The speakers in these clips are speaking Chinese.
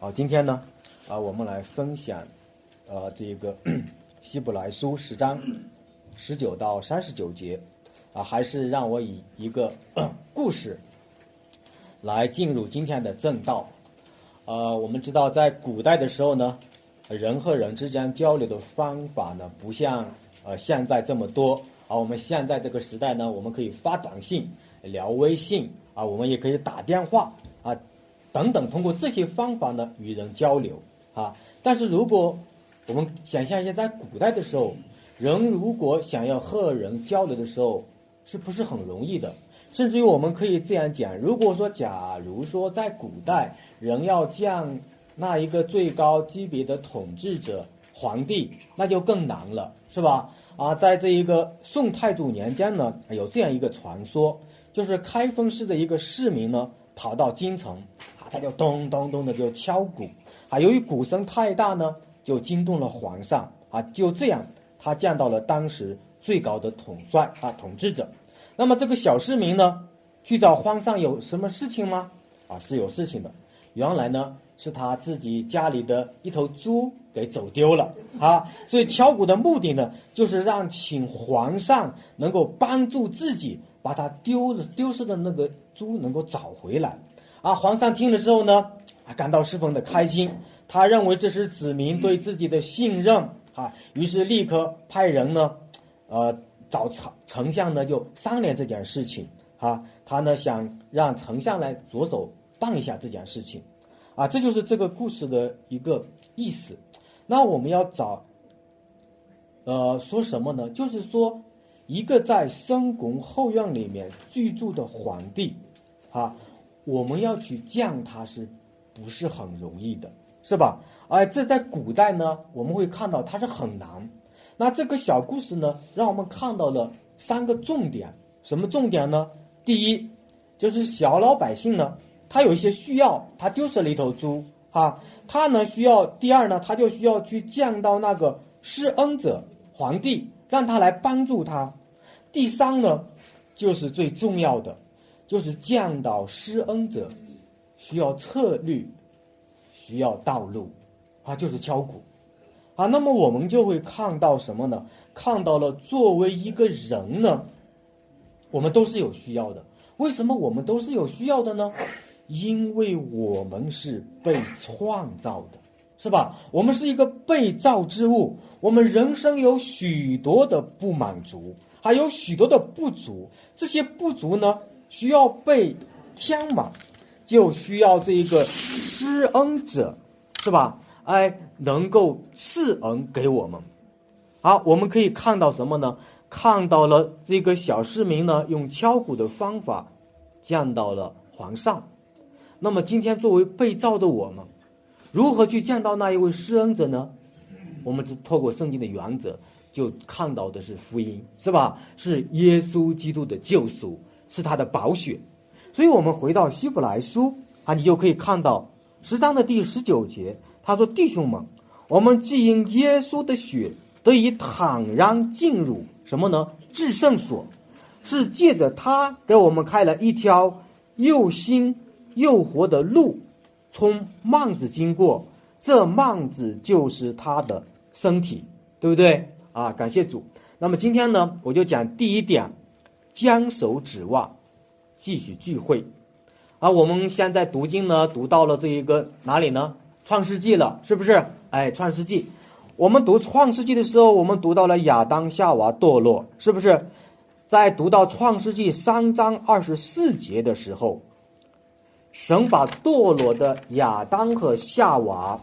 好，今天呢，啊，我们来分享，呃，这个希伯来书十章十九到三十九节，啊，还是让我以一个故事来进入今天的正道。呃，我们知道在古代的时候呢，人和人之间交流的方法呢，不像呃现在这么多。啊，我们现在这个时代呢，我们可以发短信、聊微信，啊，我们也可以打电话，等等，通过这些方法呢与人交流，啊。但是如果我们想象一下，在古代的时候，人如果想要和人交流的时候，是不是很容易的？甚至于我们可以这样讲：如果说，假如说在古代，人要降那一个最高级别的统治者皇帝，那就更难了，是吧？啊，在这一个宋太祖年间呢，有这样一个传说，就是开封市的一个市民呢，跑到京城，他就咚咚咚的就敲鼓，啊，由于鼓声太大呢，就惊动了皇上，啊，就这样，他见到了当时最高的统帅啊，统治者。那么这个小市民呢，去找皇上有什么事情吗？啊，是有事情的。原来呢，是他自己家里的一头猪给走丢了啊，所以敲鼓的目的呢，就是让请皇上能够帮助自己把他丢了丢失的那个猪能够找回来啊。皇上听了之后呢，啊，感到十分的开心，他认为这是子民对自己的信任啊，于是立刻派人呢，呃，找丞丞相呢就商量这件事情啊，他呢想让丞相来着手。办一下这件事情，啊，这就是这个故事的一个意思。那我们要找，呃，说什么呢？就是说，一个在深宫后院里面居住的皇帝，啊，我们要去降他，是不是很容易的，是吧？哎，这在古代呢，我们会看到它是很难。那这个小故事呢，让我们看到了三个重点。什么重点呢？第一，就是小老百姓呢。他有一些需要，他丢失了一头猪，哈，他呢需要第二呢，他就需要去见到那个施恩者皇帝，让他来帮助他。第三呢，就是最重要的，就是见到施恩者，需要策略，需要道路，啊，就是敲鼓，啊，那么我们就会看到什么呢？看到了作为一个人呢，我们都是有需要的。为什么我们都是有需要的呢？因为我们是被创造的，是吧？我们是一个被造之物，我们人生有许多的不满足，还有许多的不足。这些不足呢，需要被填满，就需要这一个施恩者，是吧？哎，能够赐恩给我们。好，我们可以看到什么呢？看到了这个小市民呢，用敲鼓的方法见到了皇上。那么今天作为被造的我们，如何去见到那一位施恩者呢？我们只透过圣经的原则，就看到的是福音，是吧？是耶稣基督的救赎，是他的宝血。所以，我们回到希伯来书啊，你就可以看到十章的第十九节，他说：“弟兄们，我们既因耶稣的血得以坦然进入什么呢？至圣所，是借着他给我们开了一条又新。”又活的路，从幔子经过，这幔子就是他的身体，对不对啊？感谢主。那么今天呢，我就讲第一点，将手指望，继续聚会。啊，我们现在读经呢，读到了这一个哪里呢？创世纪了，是不是？哎，创世纪，我们读创世纪的时候，我们读到了亚当夏娃堕落，是不是？在读到创世纪三章二十四节的时候。神把堕落的亚当和夏娃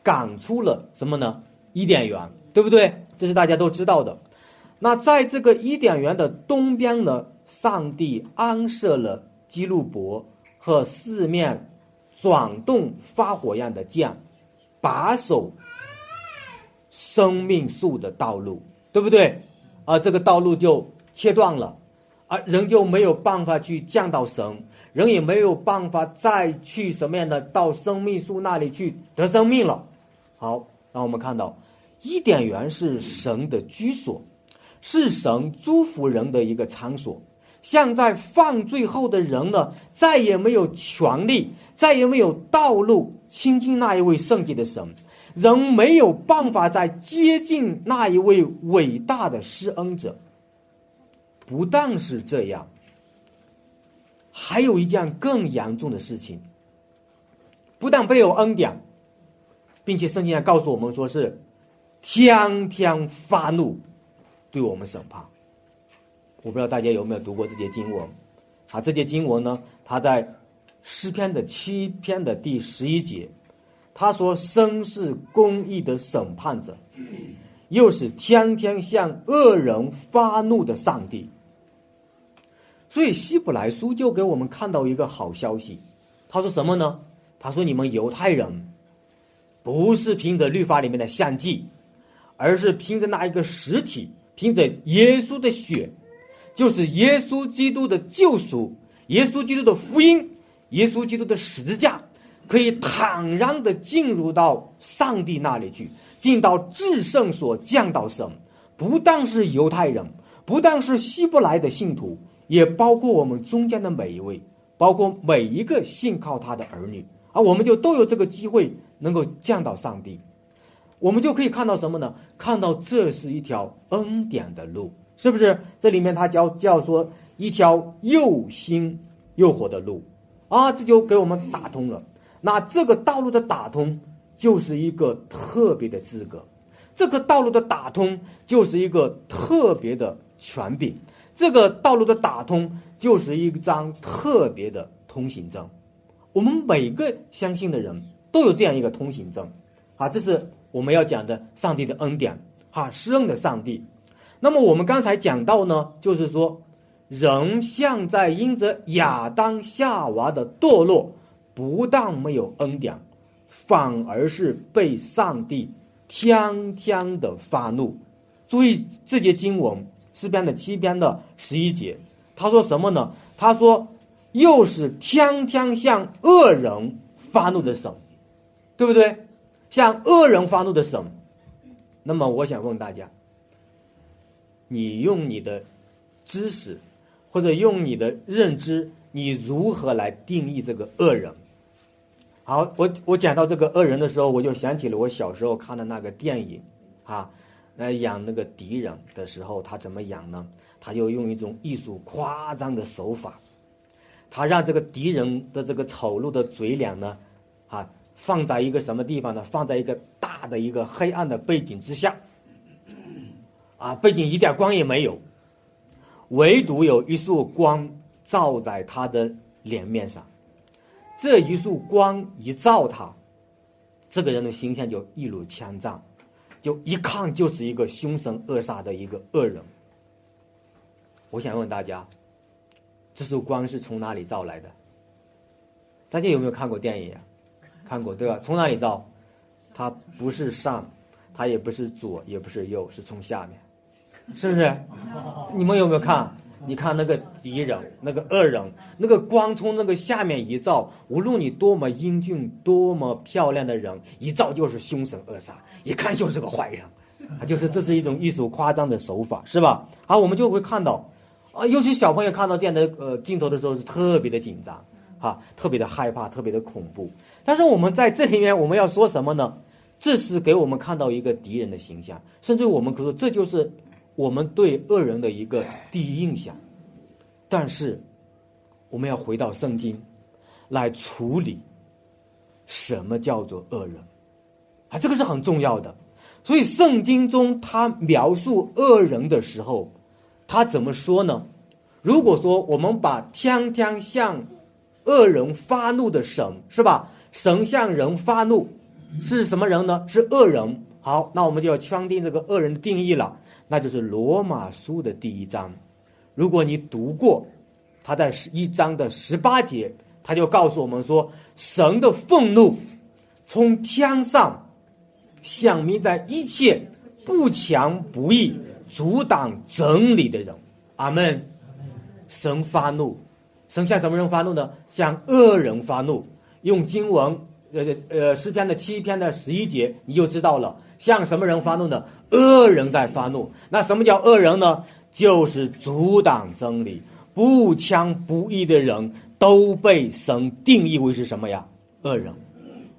赶出了什么呢？伊甸园，对不对？这是大家都知道的。那在这个伊甸园的东边呢，上帝安设了基路伯和四面转动发火样的剑，把守生命树的道路，对不对？啊，这个道路就切断了，啊，人就没有办法去见到神。人也没有办法再去什么样的到生命树那里去得生命了。好，那我们看到伊甸园是神的居所，是神祝福人的一个场所，像在犯罪后的人呢，再也没有权利，再也没有道路亲近那一位圣洁的神，人没有办法再接近那一位伟大的施恩者。不但是这样，还有一件更严重的事情，不但没有恩典，并且圣经上告诉我们说是天天发怒，对我们审判。我不知道大家有没有读过这节经文，啊，这节经文呢，它在诗篇的七篇的第十一节，他说：“生是公义的审判者，又是天天向恶人发怒的上帝。”所以希伯来书就给我们看到一个好消息，他说什么呢？他说：“你们犹太人，不是凭着律法里面的献祭，而是凭着那一个实体，凭着耶稣的血。”就是耶稣基督的救赎，耶稣基督的福音，耶稣基督的十字架，可以坦然的进入到上帝那里去，进到至圣所降到神。不但是犹太人，不但是希伯来的信徒，也包括我们中间的每一位，包括每一个信靠他的儿女啊，我们就都有这个机会能够降到上帝。我们就可以看到什么呢？看到这是一条恩典的路。是不是这里面他叫叫说一条又新又活的路啊？这就给我们打通了。那这个道路的打通就是一个特别的资格，这个道路的打通就是一个特别的权柄，这个道路的打通就是一张特别的通行证。我们每个相信的人都有这样一个通行证啊！这是我们要讲的上帝的恩典哈，施恩的上帝。那么我们刚才讲到呢，就是说，人像在因着亚当夏娃的堕落，不但没有恩典，反而是被上帝天天的发怒。注意这节经文诗篇的七篇的十一节，他说什么呢？他说，又是天天向恶人发怒的神，对不对？向恶人发怒的神。那么我想问大家。你用你的知识，或者用你的认知，你如何来定义这个恶人？好，我我讲到这个恶人的时候，我就想起了我小时候看的那个电影，啊，来养那个敌人的时候，他怎么养呢？他就用一种艺术夸张的手法，他让这个敌人的这个丑陋的嘴脸呢，啊，放在一个什么地方呢？放在一个大的一个黑暗的背景之下。啊，背景一点光也没有，唯独有一束光照在他的脸面上。这一束光一照他，这个人的形象就一如枪战，就一看就是一个凶神恶煞的一个恶人。我想问大家，这束光是从哪里照来的？大家有没有看过电影？看过对吧？从哪里照？它不是上，它也不是左，也不是右，是从下面。是不是？你们有没有看？你看那个敌人，那个恶人，那个光从那个下面一照，无论你多么英俊、多么漂亮的人，一照就是凶神恶煞，一看就是个坏人。啊，就是这是一种艺术夸张的手法，是吧？啊，我们就会看到，啊，尤其小朋友看到这样的呃镜头的时候是特别的紧张，啊，特别的害怕，特别的恐怖。但是我们在这里面我们要说什么呢？这是给我们看到一个敌人的形象，甚至我们可以说这就是。我们对恶人的一个第一印象，但是我们要回到圣经来处理什么叫做恶人啊，这个是很重要的。所以圣经中他描述恶人的时候，他怎么说呢？如果说我们把天天向恶人发怒的神是吧？神向人发怒是什么人呢？是恶人。好，那我们就要圈定这个恶人的定义了。那就是罗马书的第一章，如果你读过，他在十一章的十八节，他就告诉我们说，神的愤怒从天上响明在一切不强不义、阻挡真理的人。阿门。神发怒，神向什么人发怒呢？向恶人发怒。用经文，呃呃，诗篇的七篇的十一节，你就知道了。向什么人发怒呢？恶人在发怒。那什么叫恶人呢？就是阻挡真理、不枪不义的人都被神定义为是什么呀？恶人。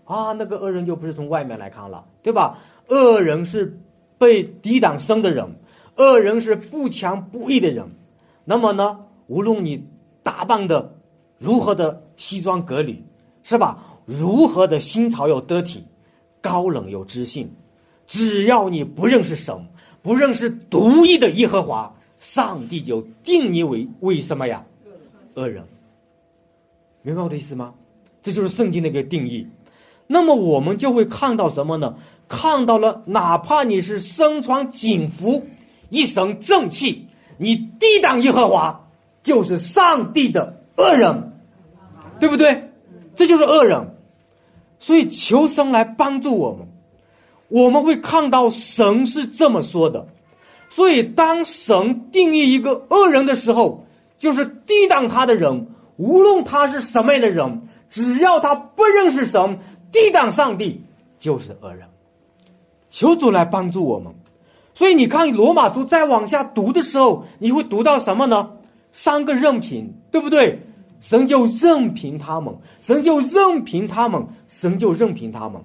啊，那个恶人就不是从外面来看了，对吧？恶人是被抵挡生的人，恶人是不强不义的人。那么呢，无论你打扮的如何的西装革履，是吧？如何的新潮又得体，高冷又知性，只要你不认识神，不认识独一的耶和华，上帝就定你为为什么呀？恶人。明白我的意思吗？这就是圣经的一个定义。那么我们就会看到什么呢？看到了，哪怕你是身穿警服，一身正气，你抵挡耶和华，就是上帝的恶人，对不对？这就是恶人。所以求神来帮助我们，我们会看到神是这么说的。所以当神定义一个恶人的时候，就是抵挡他的人，无论他是什么样的人，只要他不认识神。抵挡上帝就是恶人，求主来帮助我们。所以你看罗马书再往下读的时候，你会读到什么呢？三个任凭，对不对？神就任凭他们，神就任凭他们，神就任凭他们。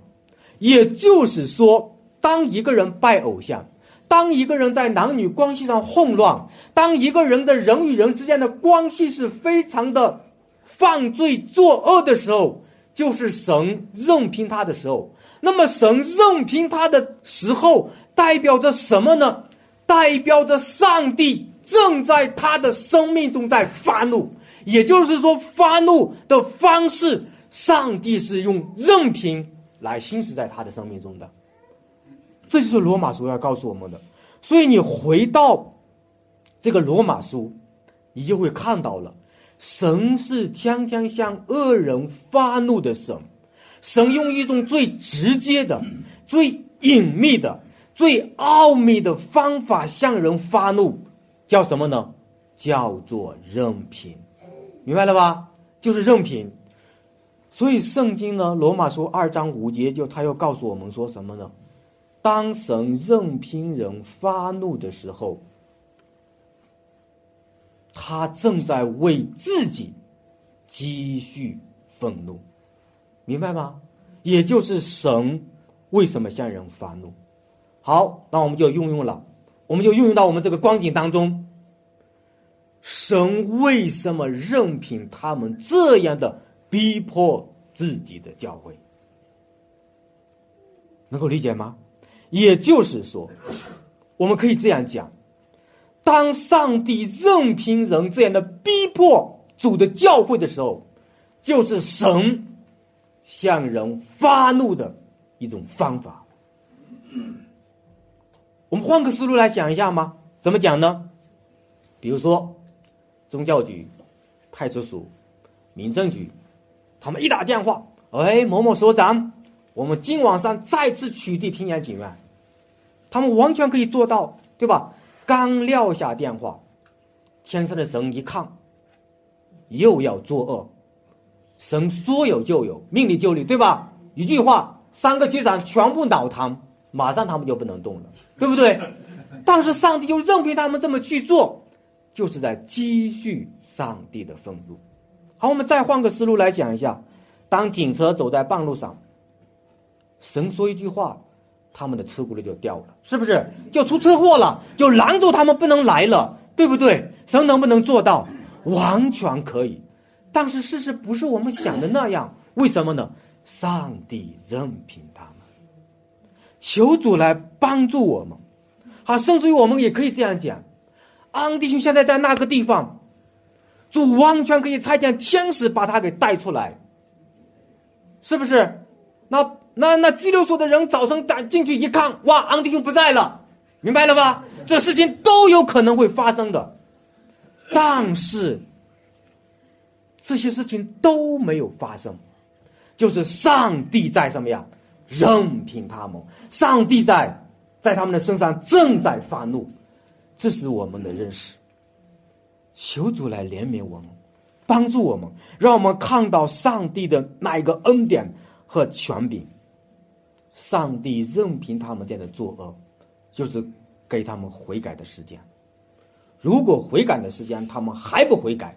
也就是说，当一个人拜偶像，当一个人在男女关系上混乱，当一个人的人与人之间的关系是非常的犯罪作恶的时候。就是神任凭他的时候，那么神任凭他的时候，代表着什么呢？代表着上帝正在他的生命中在发怒，也就是说，发怒的方式，上帝是用任凭来行使在他的生命中的。这就是罗马书要告诉我们的。所以你回到这个罗马书，你就会看到了。神是天天向恶人发怒的神，神用一种最直接的、最隐秘的、最奥秘的方法向人发怒，叫什么呢？叫做任凭，明白了吧？就是任凭。所以圣经呢，罗马书二章五节就他又告诉我们说什么呢？当神任凭人发怒的时候。他正在为自己积蓄愤怒，明白吗？也就是神为什么向人发怒？好，那我们就运用了，我们就运用到我们这个光景当中。神为什么任凭他们这样的逼迫自己的教会？能够理解吗？也就是说，我们可以这样讲。当上帝任凭人这样的逼迫主的教会的时候，就是神向人发怒的一种方法。我们换个思路来想一下吗？怎么讲呢？比如说，宗教局、派出所、民政局，他们一打电话，哎，某某所长，我们今晚上再次取缔平阳警院，他们完全可以做到，对吧？刚撂下电话，天上的神一看，又要作恶，神说有就有，命里就里，对吧？一句话，三个局长全部脑瘫，马上他们就不能动了，对不对？但是上帝就任凭他们这么去做，就是在积蓄上帝的愤怒。好，我们再换个思路来讲一下，当警车走在半路上，神说一句话。他们的车轱辘就掉了，是不是？就出车祸了，就拦住他们不能来了，对不对？神能不能做到？完全可以。但是事实不是我们想的那样，为什么呢？上帝任凭他们，求主来帮助我们。好，甚至于我们也可以这样讲：安弟兄现在在那个地方，主完全可以差遣天使把他给带出来，是不是？那。那那拘留所的人早晨赶进去一看，哇，昂弟兄不在了，明白了吧？这事情都有可能会发生的，但是这些事情都没有发生，就是上帝在什么呀？任凭他们，上帝在在他们的身上正在发怒，这是我们的认识。求主来怜悯我们，帮助我们，让我们看到上帝的那一个恩典和权柄。上帝任凭他们这样的作恶，就是给他们悔改的时间。如果悔改的时间他们还不悔改，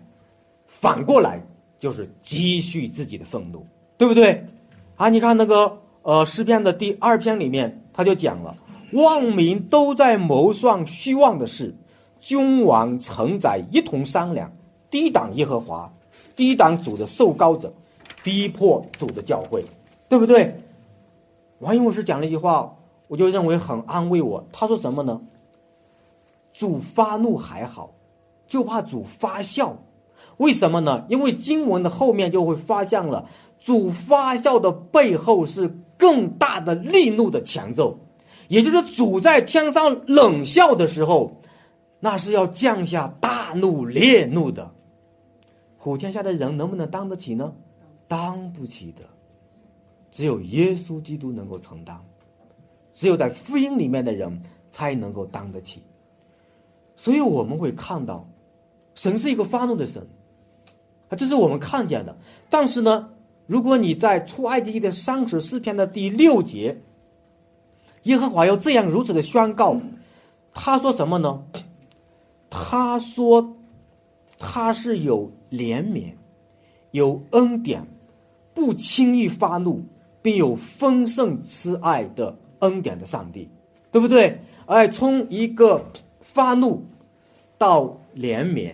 反过来就是积蓄自己的愤怒，对不对？啊，你看那个呃诗篇的第二篇里面，他就讲了，万民都在谋算虚妄的事，君王承载一同商量，低挡耶和华，低挡主的受高者，逼迫主的教会，对不对？王一牧师讲了一句话，我就认为很安慰我。他说什么呢？主发怒还好，就怕主发笑。为什么呢？因为经文的后面就会发现了，主发笑的背后是更大的力怒的强奏，也就是主在天上冷笑的时候，那是要降下大怒烈怒的。普天下的人能不能当得起呢？当不起的。只有耶稣基督能够承担，只有在福音里面的人才能够当得起。所以我们会看到，神是一个发怒的神，啊，这是我们看见的。但是呢，如果你在出埃及记的三十四篇的第六节，耶和华要这样如此的宣告，他说什么呢？他说他是有怜悯、有恩典，不轻易发怒。并有丰盛慈爱的恩典的上帝，对不对？哎，从一个发怒到怜悯，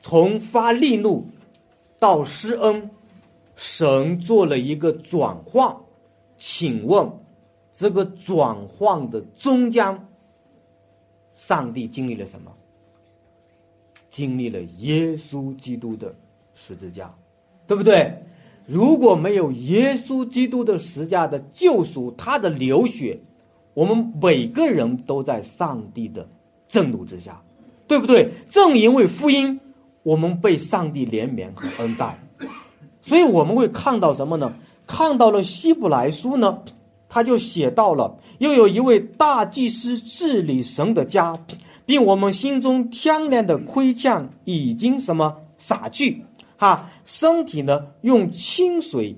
从发力怒到施恩，神做了一个转换。请问，这个转换的中间，上帝经历了什么？经历了耶稣基督的十字架，对不对？如果没有耶稣基督的十字架的救赎，他的流血，我们每个人都在上帝的震怒之下，对不对？正因为福音，我们被上帝怜悯和恩待，所以我们会看到什么呢？看到了希伯来书呢，他就写到了，又有一位大祭司治理神的家，并我们心中天然的亏欠已经什么洒去。哈，身体呢用清水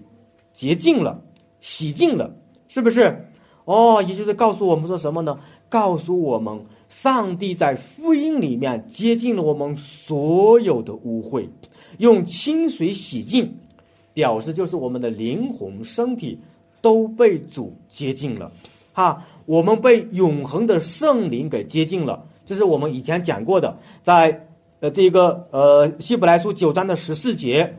洁净了，洗净了，是不是？哦，也就是告诉我们说什么呢？告诉我们，上帝在福音里面接近了我们所有的污秽，用清水洗净，表示就是我们的灵魂、身体都被主接近了。哈，我们被永恒的圣灵给接近了，这是我们以前讲过的，在。呃，这个呃，希伯来书九章的十四节，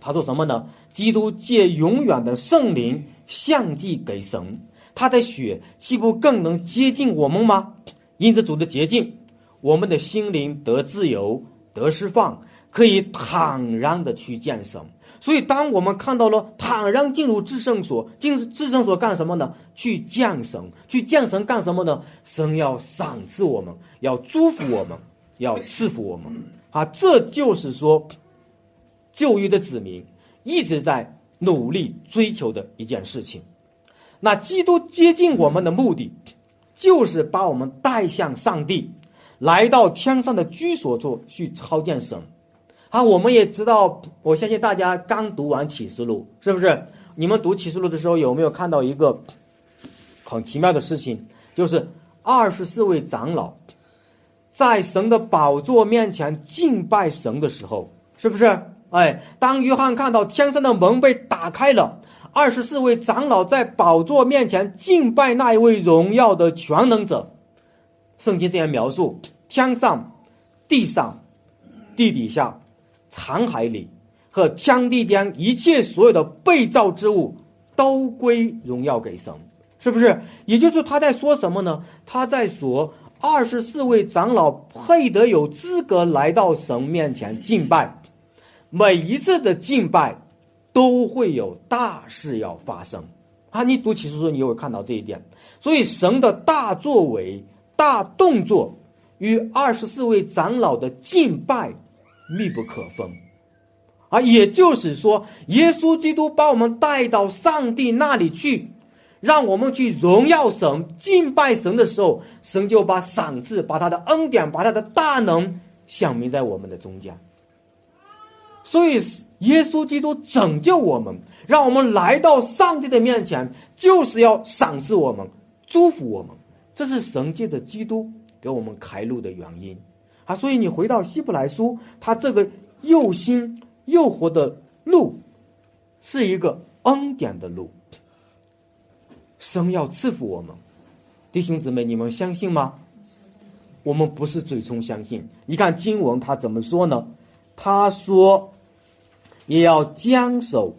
他说什么呢？基督借永远的圣灵相祭给神，他的血岂不更能接近我们吗？因着主的洁净，我们的心灵得自由、得释放，可以坦然的去见神。所以，当我们看到了坦然进入至圣所，进至圣所干什么呢？去见神，去见神干什么呢？神要赏赐我们，要祝福我们。要赐福我们啊！这就是说，旧约的子民一直在努力追求的一件事情。那基督接近我们的目的，就是把我们带向上帝，来到天上的居所处去超见神。啊，我们也知道，我相信大家刚读完启示录，是不是？你们读启示录的时候，有没有看到一个很奇妙的事情？就是二十四位长老。在神的宝座面前敬拜神的时候，是不是？哎，当约翰看到天上的门被打开了，二十四位长老在宝座面前敬拜那一位荣耀的全能者。圣经这样描述：天上、地上、地底下、残海里和天地间一切所有的被造之物，都归荣耀给神，是不是？也就是他在说什么呢？他在说。二十四位长老配得有资格来到神面前敬拜，每一次的敬拜都会有大事要发生啊！你读启示书，你就会看到这一点。所以神的大作为、大动作与二十四位长老的敬拜密不可分啊！也就是说，耶稣基督把我们带到上帝那里去。让我们去荣耀神、敬拜神的时候，神就把赏赐、把他的恩典、把他的大能显明在我们的中间。所以，耶稣基督拯救我们，让我们来到上帝的面前，就是要赏赐我们、祝福我们。这是神借着基督给我们开路的原因。啊，所以你回到希伯来书，他这个又新又活的路，是一个恩典的路。神要赐福我们，弟兄姊妹，你们相信吗？我们不是嘴冲相信。你看经文他怎么说呢？他说，也要坚守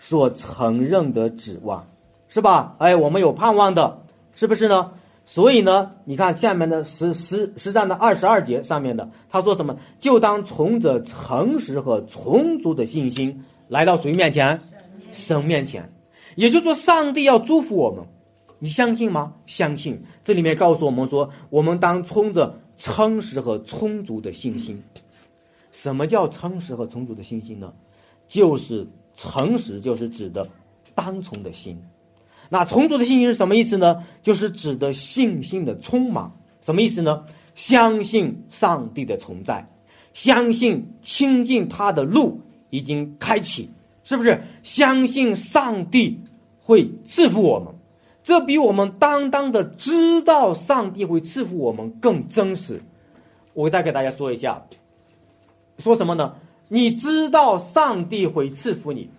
所承认的指望，是吧？哎，我们有盼望的，是不是呢？所以呢，你看下面的十十十章的二十二节上面的，他说什么？就当从着诚实和充足的信心来到谁面前？神面前。也就是说，上帝要祝福我们，你相信吗？相信。这里面告诉我们说，我们当充着诚实和充足的信心。什么叫诚实和充足的信心呢？就是诚实，就是指的单从的心。那充足的信心是什么意思呢？就是指的信心的充满。什么意思呢？相信上帝的存在，相信亲近他的路已经开启，是不是？相信上帝会赐福我们，这比我们单单的知道上帝会赐福我们更真实。我再给大家说一下，说什么呢？你知道上帝会赐福你，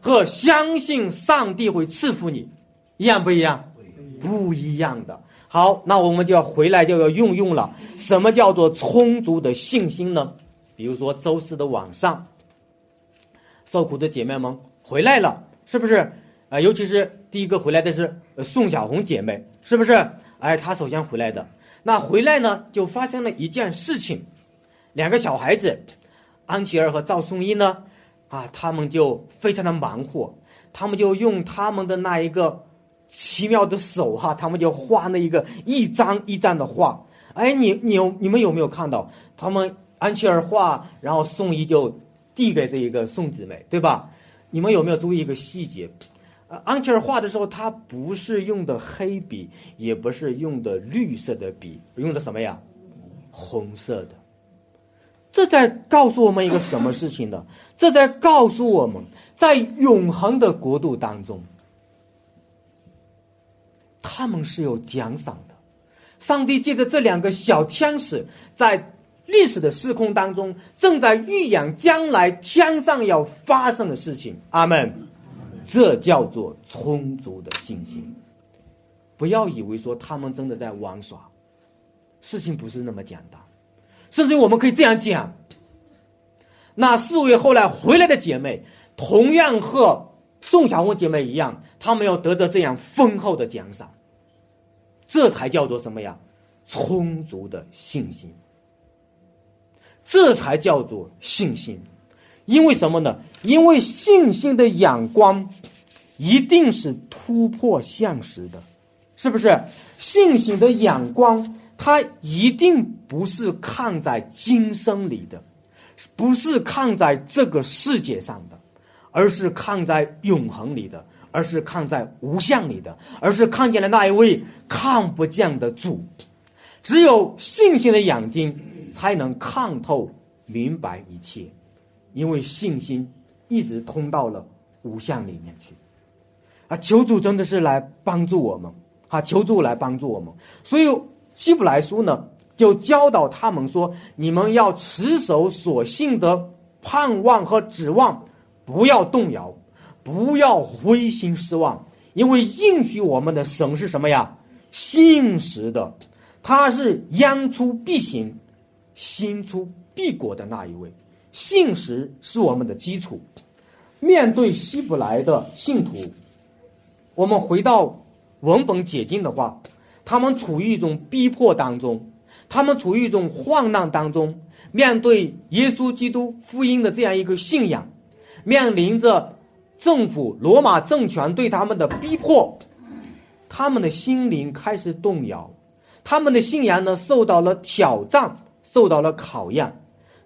和相信上帝会赐福你。一样不一样？不一样的。好，那我们就要回来就要运用了。什么叫做充足的信心呢？比如说周四的晚上，受苦的姐妹们回来了，是不是？啊，尤其是第一个回来的是宋小红姐妹，是不是？哎，她首先回来的。那回来呢，就发生了一件事情，两个小孩子，安琪儿和赵颂一呢，啊，他们就非常的忙活，他们就用他们的那一个。奇妙的手哈，他们就画那一个一张一张的画。哎，你你有你们有没有看到？他们安琪儿画，然后宋一就递给这一个宋姊妹，对吧？你们有没有注意一个细节？呃安琪儿画的时候，他不是用的黑笔，也不是用的绿色的笔，用的什么呀？红色的。这在告诉我们一个什么事情呢？这在告诉我们，在永恒的国度当中。他们是有奖赏的，上帝借着这两个小天使，在历史的时空当中，正在预演将来天上要发生的事情。阿门。这叫做充足的信心。不要以为说他们真的在玩耍，事情不是那么简单。甚至我们可以这样讲：那四位后来回来的姐妹，同样和。宋小红姐妹一样，她们要得到这样丰厚的奖赏，这才叫做什么呀？充足的信心。这才叫做信心，因为什么呢？因为信心的眼光一定是突破现实的，是不是？信心的眼光，它一定不是看在今生里的，不是看在这个世界上的。而是看在永恒里的，而是看在无相里的，而是看见了那一位看不见的主。只有信心的眼睛，才能看透、明白一切，因为信心一直通到了无相里面去。啊，求主真的是来帮助我们，啊，求主来帮助我们。所以希伯来书呢，就教导他们说：你们要持守所信的盼望和指望。不要动摇，不要灰心失望，因为应许我们的神是什么呀？信实的，他是言出必行、心出必果的那一位。信实是我们的基础。面对希伯来的信徒，我们回到文本解经的话，他们处于一种逼迫当中，他们处于一种患难当中，面对耶稣基督福音的这样一个信仰。面临着政府罗马政权对他们的逼迫，他们的心灵开始动摇，他们的信仰呢受到了挑战，受到了考验。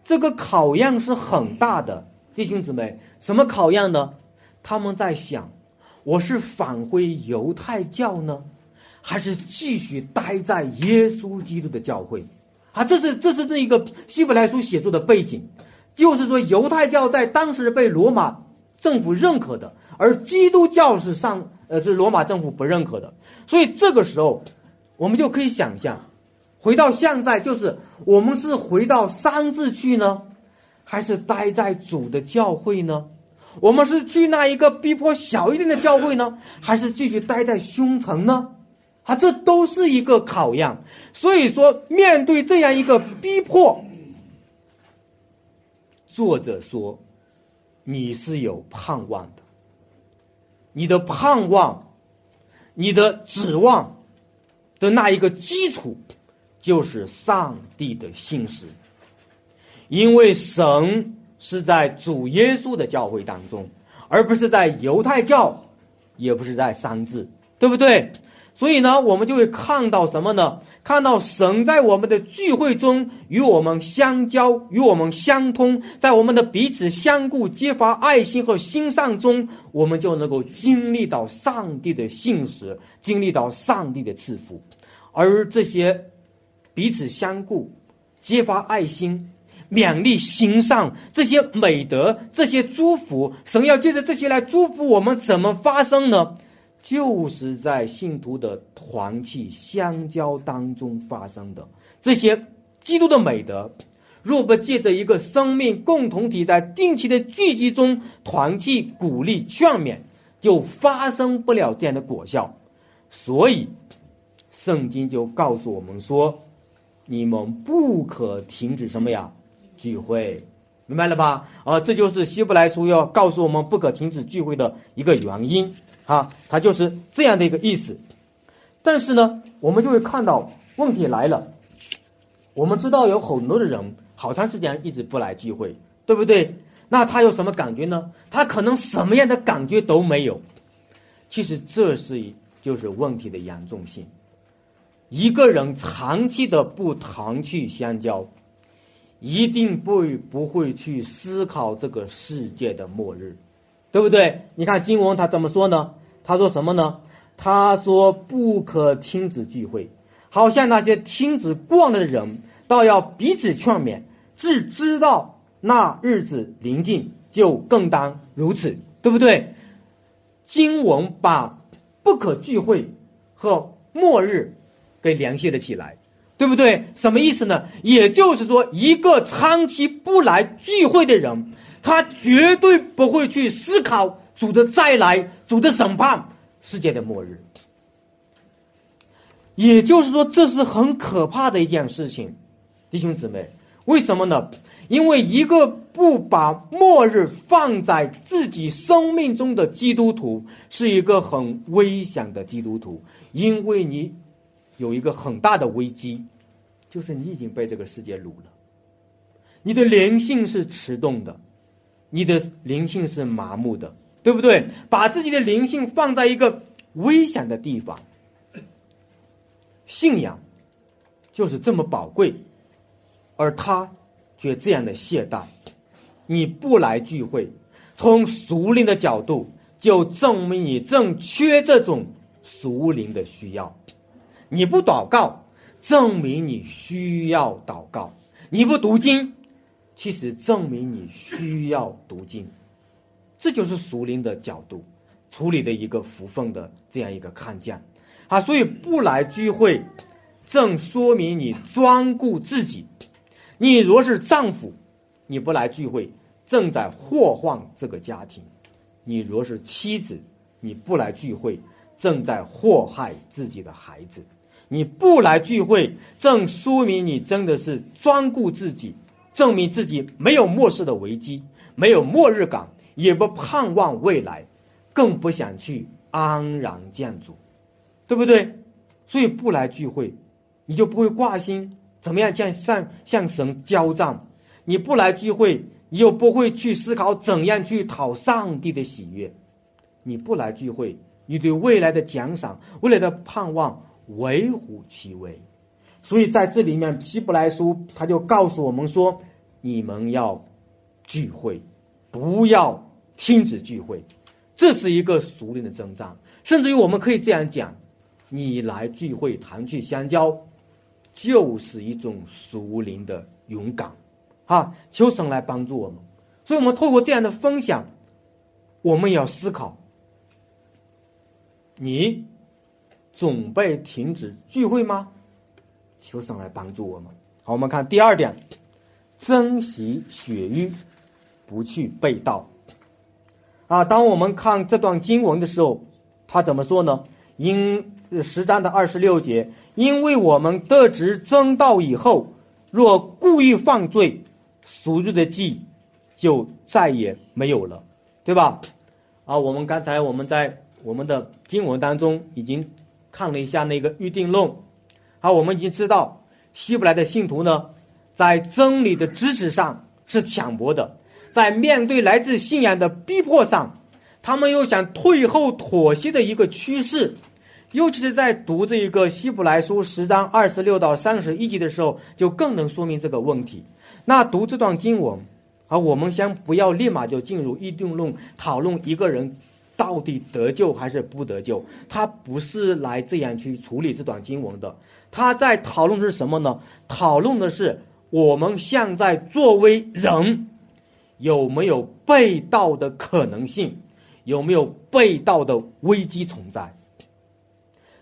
这个考验是很大的，弟兄姊妹，什么考验呢？他们在想：我是返回犹太教呢，还是继续待在耶稣基督的教会？啊，这是这是这一个希伯来书写作的背景。就是说，犹太教在当时被罗马政府认可的，而基督教是上呃是罗马政府不认可的。所以这个时候，我们就可以想象，回到现在，就是我们是回到三字去呢，还是待在主的教会呢？我们是去那一个逼迫小一点的教会呢，还是继续待在胸城呢？啊，这都是一个考验。所以说，面对这样一个逼迫，作者说：“你是有盼望的，你的盼望，你的指望的那一个基础，就是上帝的信实，因为神。”是在主耶稣的教会当中，而不是在犹太教，也不是在三字，对不对？所以呢，我们就会看到什么呢？看到神在我们的聚会中与我们相交，与我们相通，在我们的彼此相顾、揭发爱心和心善中，我们就能够经历到上帝的信实，经历到上帝的赐福。而这些彼此相顾、揭发爱心。勉励心上这些美德，这些祝福，神要借着这些来祝福我们，怎么发生呢？就是在信徒的团契相交当中发生的。这些基督的美德，若不借着一个生命共同体在定期的聚集中团契、鼓励、劝勉，就发生不了这样的果效。所以，圣经就告诉我们说：你们不可停止什么呀？聚会，明白了吧？啊，这就是希伯来书要告诉我们不可停止聚会的一个原因啊，它就是这样的一个意思。但是呢，我们就会看到问题来了。我们知道有很多的人好长时间一直不来聚会，对不对？那他有什么感觉呢？他可能什么样的感觉都没有。其实这是就是问题的严重性。一个人长期的不常去相交。一定不不会去思考这个世界的末日，对不对？你看经文他怎么说呢？他说什么呢？他说不可停止聚会，好像那些停止逛的人，倒要彼此劝勉，只知道那日子临近，就更当如此，对不对？经文把不可聚会和末日给联系了起来。对不对？什么意思呢？也就是说，一个长期不来聚会的人，他绝对不会去思考主的再来、主的审判、世界的末日。也就是说，这是很可怕的一件事情，弟兄姊妹。为什么呢？因为一个不把末日放在自己生命中的基督徒，是一个很危险的基督徒，因为你。有一个很大的危机，就是你已经被这个世界掳了，你的灵性是迟钝的，你的灵性是麻木的，对不对？把自己的灵性放在一个危险的地方，信仰就是这么宝贵，而他却这样的懈怠。你不来聚会，从属灵的角度，就证明你正缺这种属灵的需要。你不祷告，证明你需要祷告；你不读经，其实证明你需要读经。这就是属灵的角度处理的一个福分的这样一个看见啊。所以不来聚会，正说明你专顾自己。你若是丈夫，你不来聚会，正在祸患这个家庭；你若是妻子，你不来聚会，正在祸害自己的孩子。你不来聚会，正说明你真的是专顾自己，证明自己没有末世的危机，没有末日感，也不盼望未来，更不想去安然见主，对不对？所以不来聚会，你就不会挂心怎么样向向向神交账；你不来聚会，你又不会去思考怎样去讨上帝的喜悦；你不来聚会，你对未来的奖赏、未来的盼望。微乎其微，所以在这里面，希伯来书他就告诉我们说：你们要聚会，不要停止聚会，这是一个熟练的征战。甚至于我们可以这样讲：你来聚会谈去相交，就是一种熟灵的勇敢。啊，求神来帮助我们。所以，我们透过这样的分享，我们也要思考你。准备停止聚会吗？求神来帮助我们。好，我们看第二点，珍惜血瘀，不去被盗。啊，当我们看这段经文的时候，他怎么说呢？因十章的二十六节，因为我们得知真道以后，若故意犯罪，赎罪的记就再也没有了，对吧？啊，我们刚才我们在我们的经文当中已经看了一下那个预定论，好，我们已经知道希伯来的信徒呢，在真理的知识上是浅薄的，在面对来自信仰的逼迫上，他们又想退后妥协的一个趋势。尤其是在读这一个希伯来书十章二十六到三十一节的时候，就更能说明这个问题。那读这段经文，啊，我们先不要立马就进入议定论讨论一个人到底得救还是不得救，他不是来这样去处理这段经文的。他在讨论是什么呢？讨论的是我们现在作为人有没有被盗的可能性，有没有被盗的危机存在。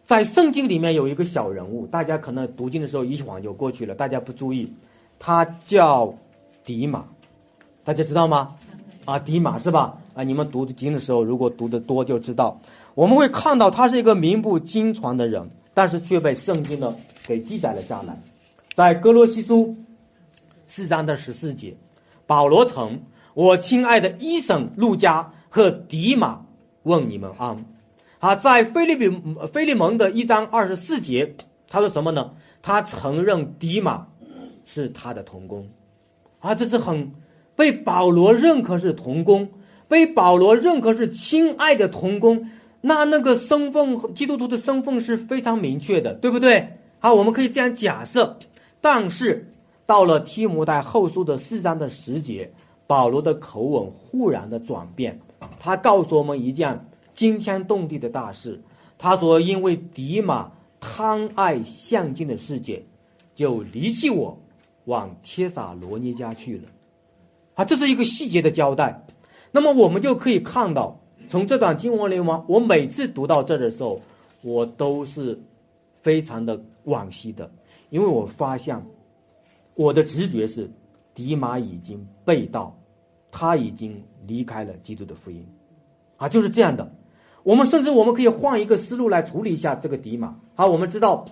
在圣经里面有一个小人物，大家可能读经的时候一晃就过去了，大家不注意，他叫迪马，大家知道吗？啊，迪马是吧？啊，你们读经的时候如果读的多就知道，我们会看到他是一个名不经传的人，但是却被圣经呢给记载了下来。在哥罗西书四章的十四节，保罗曾：“我亲爱的医生路加和迪马问你们安。”啊，在菲利比菲利蒙的一章二十四节，他说什么呢？他承认迪马是他的同工，啊，这是很被保罗认可是同工，被保罗认可是亲爱的同工，那那个身份，基督徒的身份是非常明确的，对不对？好，我们可以这样假设。但是到了提摩太后书的四章的十节，保罗的口吻忽然的转变，他告诉我们一件。惊天动地的大事，他说：“因为迪马贪爱相近的世界，就离弃我，往帖撒罗尼家去了。”啊，这是一个细节的交代。那么我们就可以看到，从这段经文里面，我每次读到这的时候，我都是非常的惋惜的，因为我发现我的直觉是，迪马已经被盗，他已经离开了基督的福音，啊，就是这样的。我们甚至我们可以换一个思路来处理一下这个迪马。好，我们知道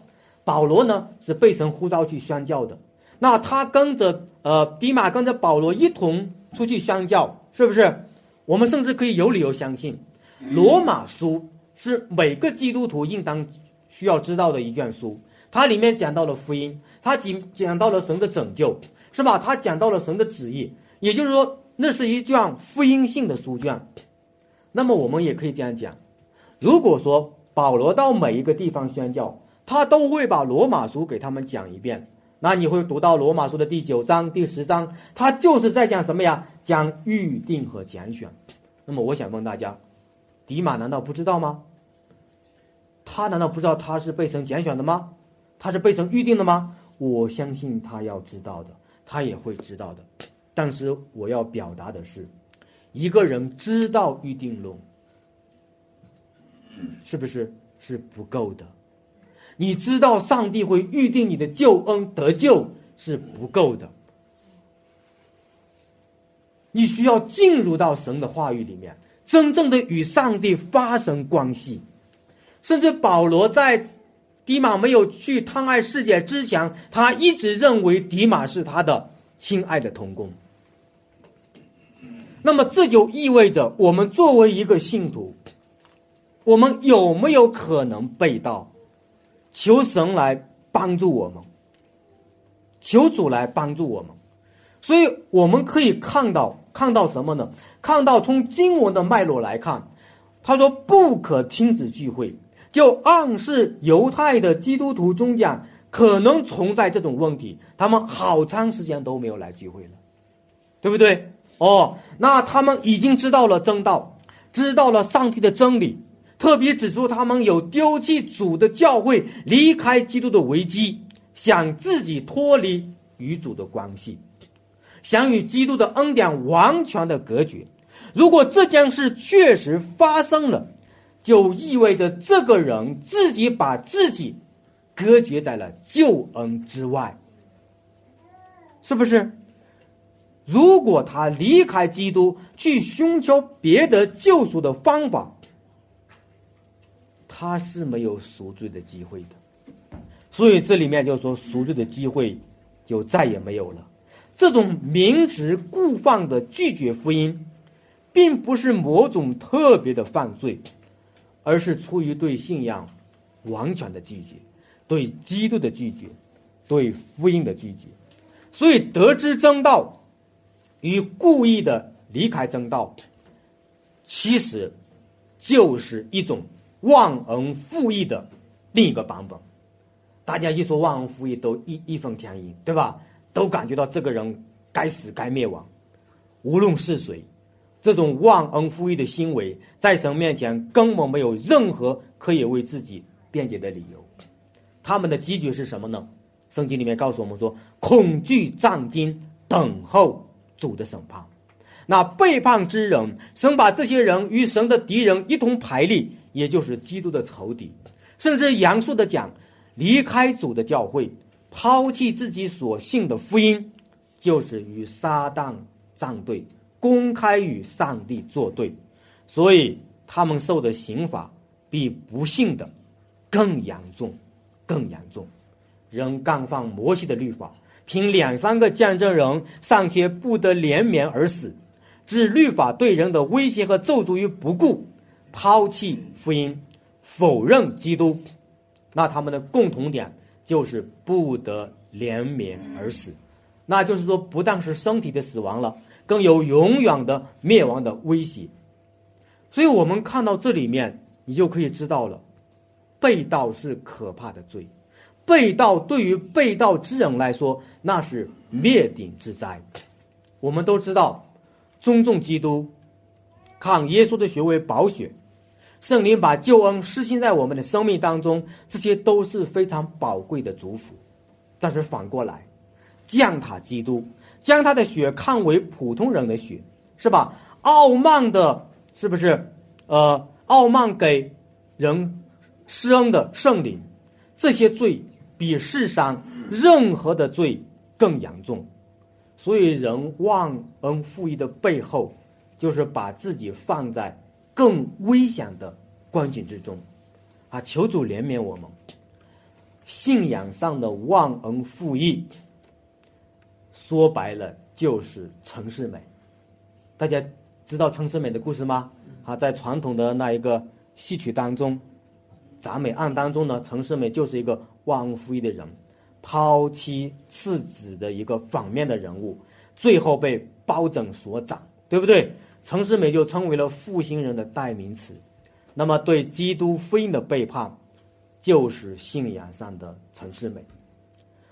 保罗呢是被神呼召去宣教的，那他跟着呃迪马跟着保罗一同出去宣教，是不是？我们甚至可以有理由相信，罗马书是每个基督徒应当需要知道的一卷书。它里面讲到了福音，它讲讲到了神的拯救，是吧？它讲到了神的旨意，也就是说，那是一卷福音性的书卷。那么我们也可以这样讲。如果说保罗到每一个地方宣教，他都会把罗马书给他们讲一遍，那你会读到罗马书的第九章、第十章，他就是在讲什么呀？讲预定和拣选。那么我想问大家，迪马难道不知道吗？他难道不知道他是被神拣选的吗？他是被神预定的吗？我相信他要知道的，他也会知道的。但是我要表达的是，一个人知道预定论。是不是是不够的？你知道上帝会预定你的救恩得救是不够的。你需要进入到神的话语里面，真正的与上帝发生关系。甚至保罗在迪马没有去探爱世界之前，他一直认为迪马是他的亲爱的同工。那么这就意味着，我们作为一个信徒。我们有没有可能被盗？求神来帮助我们，求主来帮助我们。所以我们可以看到，看到什么呢？看到从经文的脉络来看，他说不可停止聚会，就暗示犹太的基督徒中间可能存在这种问题，他们好长时间都没有来聚会了，对不对？哦，那他们已经知道了真道，知道了上帝的真理。特别指出，他们有丢弃主的教会、离开基督的危机，想自己脱离与主的关系，想与基督的恩典完全的隔绝。如果这件事确实发生了，就意味着这个人自己把自己隔绝在了救恩之外，是不是？如果他离开基督，去寻求别的救赎的方法，他是没有赎罪的机会的。所以这里面就说赎罪的机会就再也没有了。这种明知故犯的拒绝福音，并不是某种特别的犯罪，而是出于对信仰完全的拒绝。对基督的拒绝，对福音的拒绝，所以得知正道与故意的离开正道，其实就是一种忘恩负义的另一个版本。大家一说忘恩负义，都义义愤填膺，对吧？都感觉到这个人该死该灭亡。无论是谁，这种忘恩负义的行为，在神面前根本没有任何可以为自己辩解的理由。他们的结局是什么呢？圣经里面告诉我们说，恐惧战惊，等候主的审判。那背叛之人，神把这些人与神的敌人一同排列，也就是基督的仇敌。甚至严肃的讲，离开主的教会，抛弃自己所信的福音，就是与撒旦站队，公开与上帝作对。所以他们受的刑罚比不幸的更严重。更严重，人干犯摩西的律法，凭两三个见证人尚且不得连绵而死，置律法对人的威胁和咒诅于不顾，抛弃福音，否认基督，那他们的共同点就是不得连绵而死，那就是说，不但是身体的死亡了，更有永远的灭亡的威胁。所以我们看到这里面，你就可以知道了。被盗是可怕的罪，被盗对于被盗之人来说，那是灭顶之灾。我们都知道，尊重基督，看耶稣的血为宝血，圣灵把救恩施行在我们的生命当中，这些都是非常宝贵的祝福。但是反过来，降塔基督，将他的血看为普通人的血，是吧？傲慢的，是不是？呃，傲慢给人。施恩的圣灵，这些罪比世上任何的罪更严重，所以人忘恩负义的背后，就是把自己放在更危险的光景之中，啊！求主怜悯我们，信仰上的忘恩负义，说白了就是陈世美。大家知道陈世美的故事吗？啊，在传统的那一个戏曲当中。铡美案当中呢，陈世美就是一个忘恩负义的人，抛妻弃子的一个反面的人物，最后被包拯所斩，对不对？陈世美就成为了负心人的代名词。那么对基督福音的背叛，就是信仰上的陈世美。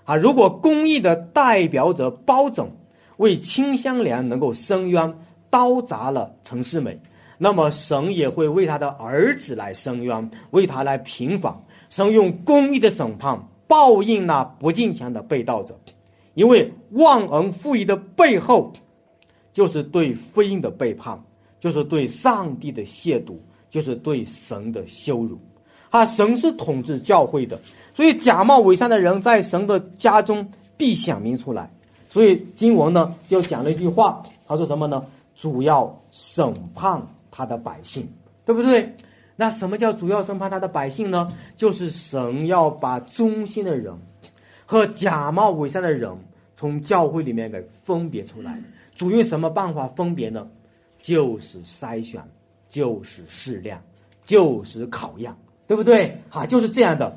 啊，如果公义的代表者包拯为清香莲能够伸冤，刀砸了陈世美。那么神也会为他的儿子来伸冤，为他来平反。神用公义的审判报应那不敬虔的被盗者，因为忘恩负义的背后，就是对福音的背叛，就是对上帝的亵渎，就是对神的羞辱。啊，神是统治教会的，所以假冒伪善的人在神的家中必显明出来。所以经文呢就讲了一句话，他说什么呢？主要审判。他的百姓，对不对？那什么叫主要审判他的百姓呢？就是神要把忠心的人和假冒伪善的人从教会里面给分别出来。主用什么办法分别呢？就是筛选，就是试量，就是考验，对不对？哈，就是这样的。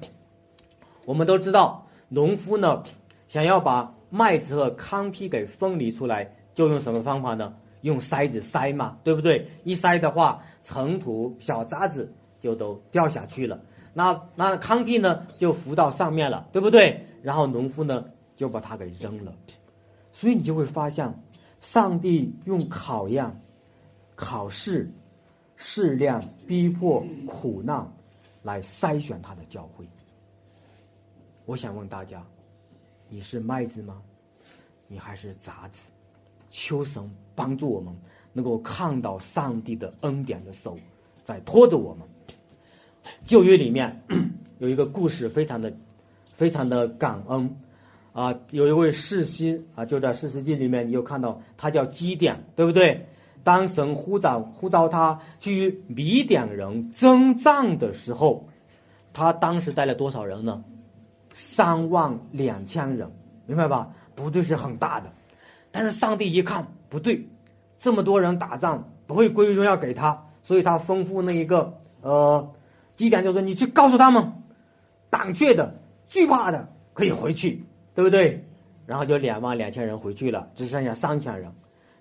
我们都知道，农夫呢，想要把麦子和糠皮给分离出来，就用什么方法呢？用筛子筛嘛，对不对？一筛的话，尘土、小渣子就都掉下去了。那那糠皮呢，就浮到上面了，对不对？然后农夫呢，就把它给扔了。所以你就会发现，上帝用考验、考试、试炼、逼迫、苦难来筛选他的教会。我想问大家，你是麦子吗？你还是杂子？求神帮助我们，能够看到上帝的恩典的手在拖着我们。旧约里面 有一个故事，非常的非常的感恩啊。有一位士师啊，就在《士师记》里面，你有看到他叫基甸，对不对？当神呼召呼召他去米甸人征战的时候，他当时带了多少人呢？三万两千人，明白吧？部队是很大的，但是上帝一看不对，这么多人打仗不会归于荣耀给他，所以他吩咐那一个呃，基点就说：“你去告诉他们，胆怯的、惧怕的可以回去，对不对？”然后就两万两千人回去了，只剩下三千人。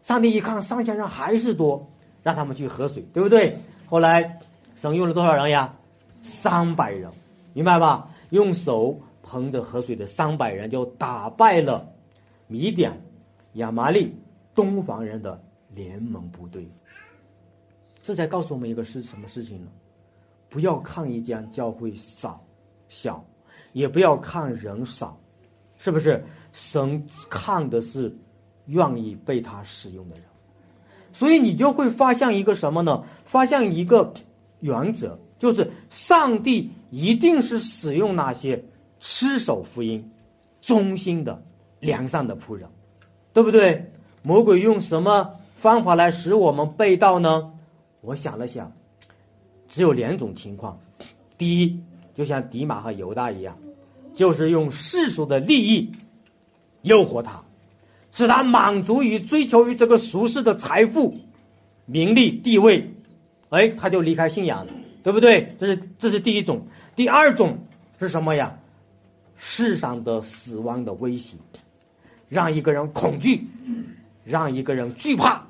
上帝一看三千人还是多，让他们去喝水，对不对？后来神用了多少人呀？三百人，明白吧？用手捧着河水的三百人就打败了米甸、亚麻利、东方人的联盟部队。这才告诉我们一个是什么事情呢？不要看一家教会少小，也不要看人少，是不是？神看的是。愿意被他使用的人，所以你就会发现一个什么呢？发现一个原则，就是上帝一定是使用那些持守福音、忠心的良善的仆人，对不对？魔鬼用什么方法来使我们被盗呢？我想了想，只有两种情况：第一，就像迪马和犹大一样，就是用世俗的利益诱惑他。使他满足于追求于这个俗世的财富、名利、地位，哎，他就离开信仰了，对不对？这是这是第一种。第二种是什么呀？世上的死亡的威胁，让一个人恐惧，让一个人惧怕，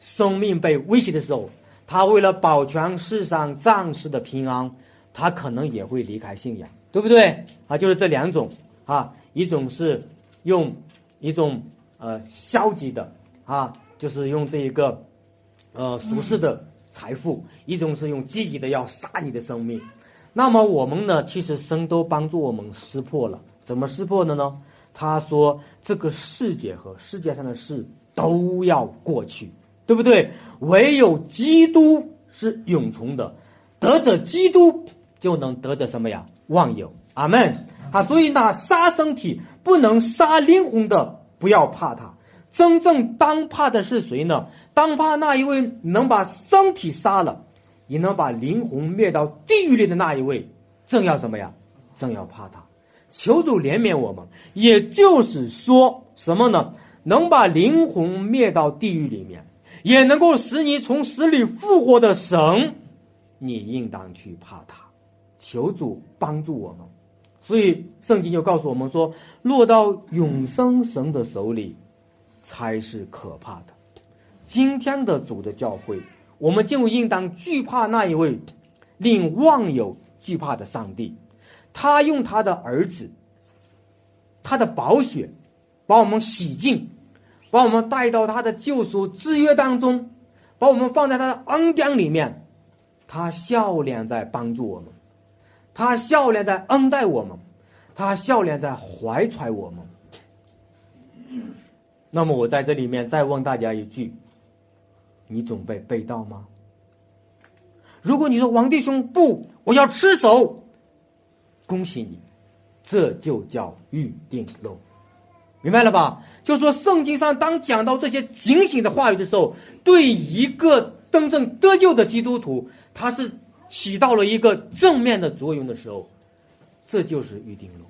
生命被威胁的时候，他为了保全世上暂时的平安，他可能也会离开信仰，对不对？啊，就是这两种啊，一种是用一种。呃，消极的啊，就是用这一个呃俗世的财富；一种是用积极的，要杀你的生命。那么我们呢，其实神都帮助我们识破了。怎么识破的呢？他说：“这个世界和世界上的事都要过去，对不对？唯有基督是永存的，得着基督就能得着什么呀？万有。阿门啊！所以那杀身体不能杀灵魂的。”不要怕他，真正当怕的是谁呢？当怕那一位能把身体杀了，也能把灵魂灭到地狱里的那一位，正要什么呀？正要怕他。求主怜悯我们。也就是说什么呢？能把灵魂灭到地狱里面，也能够使你从死里复活的神，你应当去怕他。求主帮助我们。所以圣经就告诉我们说，落到永生神的手里，才是可怕的。今天的主的教会，我们就应当惧怕那一位令万有惧怕的上帝。他用他的儿子，他的宝血，把我们洗净，把我们带到他的救赎之约当中，把我们放在他的恩典里面。他笑脸在帮助我们。他笑脸在恩待我们，他笑脸在怀揣我们。那么我在这里面再问大家一句：你准备被盗吗？如果你说王弟兄不，我要吃手，恭喜你，这就叫预定喽，明白了吧？就说圣经上当讲到这些警醒的话语的时候，对一个真正得救的基督徒，他是。起到了一个正面的作用的时候，这就是预定论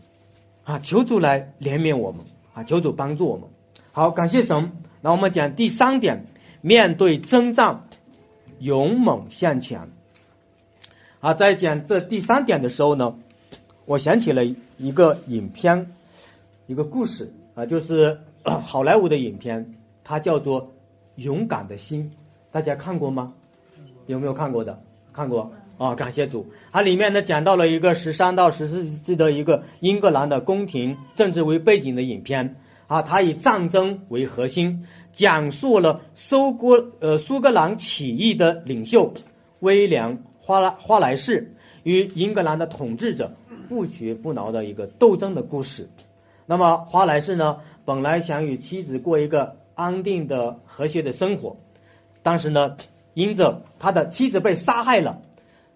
啊！求主来怜悯我们啊！求主帮助我们。好，感谢神。那我们讲第三点：面对征战，勇猛向前。啊，在讲这第三点的时候呢，我想起了一个影片，一个故事啊，就是好莱坞的影片，它叫做《勇敢的心》，大家看过吗？有没有看过的？看过。啊，感谢主！它里面呢讲到了一个十三到十四世纪的一个英格兰的宫廷政治为背景的影片啊，它以战争为核心，讲述了苏格呃苏格兰起义的领袖威廉花拉花莱士与英格兰的统治者不屈不挠的一个斗争的故事。那么花莱士呢，本来想与妻子过一个安定的和谐的生活，当时呢，因着他的妻子被杀害了。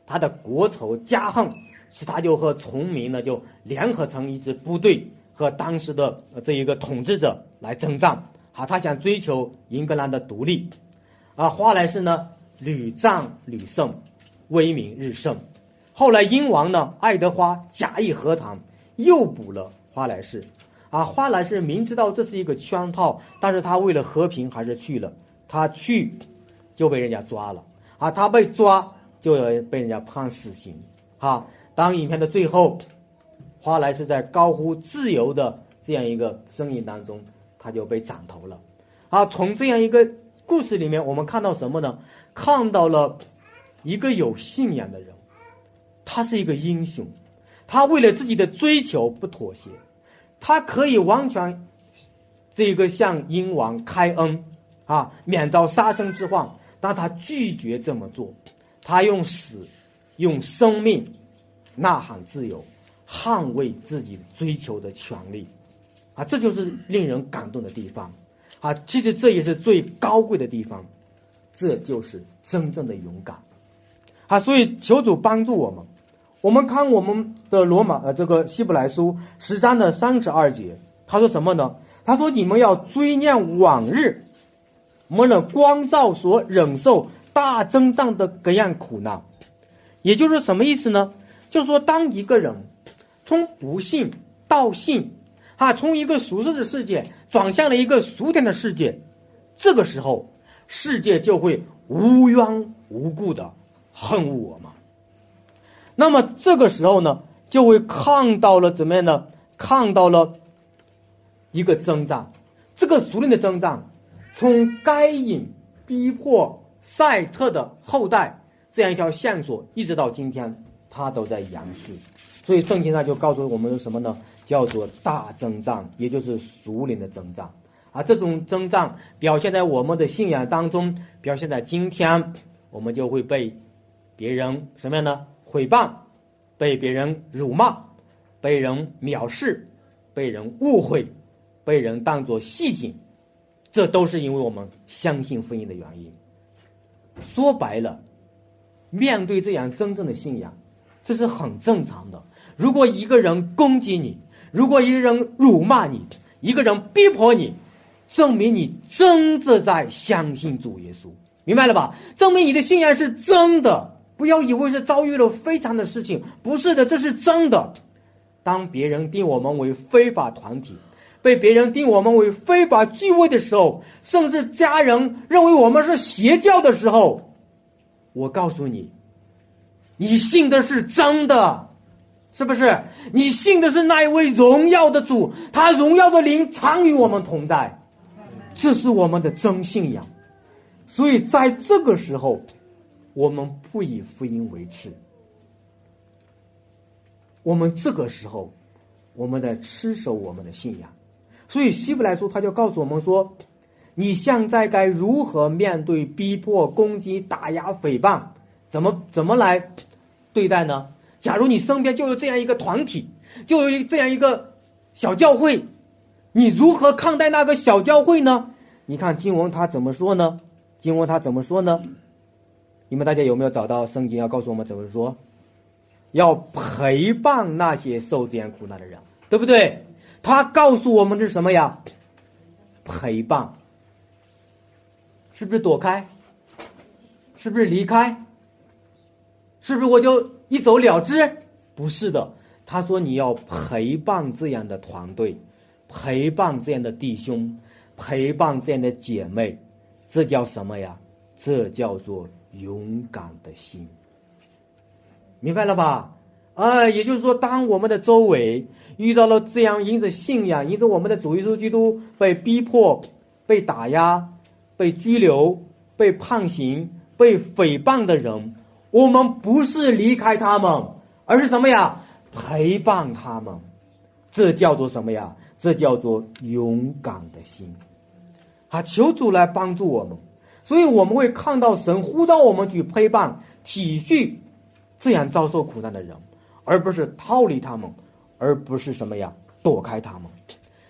他的国仇家恨使他就和崇民呢就联合成一支部队，和当时的这一个统治者来征战。啊，他想追求英格兰的独立。啊，华莱士呢屡战屡胜，威名日盛。后来英王呢爱德华假意和谈，诱捕了华莱士。啊，华莱士明知道这是一个圈套，但是他为了和平还是去了。他去就被人家抓了。啊，他被抓就要被人家判死刑。啊，当影片的最后，华莱士在高呼自由的这样一个声音当中，他就被斩头了。啊，从这样一个故事里面，我们看到什么呢？看到了一个有信仰的人，他是一个英雄，他为了自己的追求不妥协，他可以完全这个向英王开恩啊，免遭杀身之患，但他拒绝这么做，他用死。用生命呐喊自由，捍卫自己追求的权利，啊，这就是令人感动的地方，啊，其实这也是最高贵的地方，这就是真正的勇敢，啊，所以求主帮助我们。我们看我们的罗马呃这个希伯来书十章的三十二节，他说什么呢？他说你们要追念往日，我们的光照所忍受大增长的各样苦难。也就是什么意思呢？就是说，当一个人从不信到信，啊，从一个俗世的世界转向了一个俗天的世界，这个时候，世界就会无缘无故的恨我们。那么这个时候呢，就会看到了怎么样呢？看到了一个增长，这个俗人的增长，从该隐逼迫赛特的后代。这样一条线索，一直到今天，它都在延续。所以圣经上就告诉我们什么呢？叫做大征战，也就是属灵的征战。啊，这种征战表现在我们的信仰当中，表现在今天，我们就会被别人什么样呢？毁谤，被别人辱骂，被人藐视，被人误会，被人当作戏精。这都是因为我们相信福音的原因。说白了。面对这样真正的信仰，这是很正常的。如果一个人攻击你，如果一个人辱骂你，一个人逼迫你，证明你真的在相信主耶稣，明白了吧？证明你的信仰是真的。不要以为是遭遇了非常的事情，不是的，这是真的。当别人定我们为非法团体，被别人定我们为非法聚会的时候，甚至家人认为我们是邪教的时候。我告诉你，你信的是真的，是不是？你信的是那一位荣耀的主，他荣耀的灵常与我们同在，这是我们的真信仰。所以在这个时候，我们不以福音为耻。我们这个时候，我们在持守我们的信仰。所以希伯来书他就告诉我们说。你现在该如何面对逼迫、攻击、打压、诽谤？怎么怎么来对待呢？假如你身边就有这样一个团体，就有这样一个小教会，你如何看待那个小教会呢？你看经文他怎么说呢？经文他怎么说呢？你们大家有没有找到圣经要告诉我们怎么说？要陪伴那些受这样苦难的人，对不对？他告诉我们的是什么呀？陪伴。是不是躲开？是不是离开？是不是我就一走了之？不是的，他说你要陪伴这样的团队，陪伴这样的弟兄，陪伴这样的姐妹，这叫什么呀？这叫做勇敢的心。明白了吧？啊，也就是说，当我们的周围遇到了这样因着信仰，因着我们的主耶稣基督被逼迫、被打压。被拘留、被判刑、被诽谤的人，我们不是离开他们，而是什么呀？陪伴他们，这叫做什么呀？这叫做勇敢的心。啊，求主来帮助我们，所以我们会看到神呼召我们去陪伴、体恤这样遭受苦难的人，而不是逃离他们，而不是什么呀？躲开他们。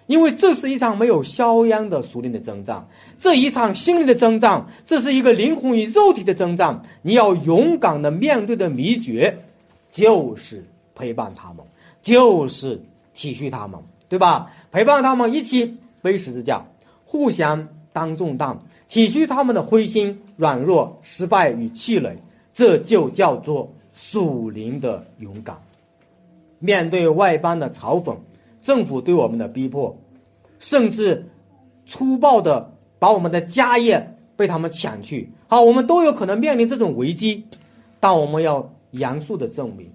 因为这是一场没有硝烟的熟练的征战，这一场心灵的征战，这是一个灵魂与肉体的征战。你要勇敢的面对的秘诀，就是陪伴他们，就是体恤他们，对吧？陪伴他们一起背十字架，互相当重担，体恤他们的灰心、软弱、失败与气馁，这就叫做属灵的勇敢。面对外邦的嘲讽，政府对我们的逼迫，甚至粗暴的把我们的家业被他们抢去，好，我们都有可能面临这种危机，但我们要严肃的证明。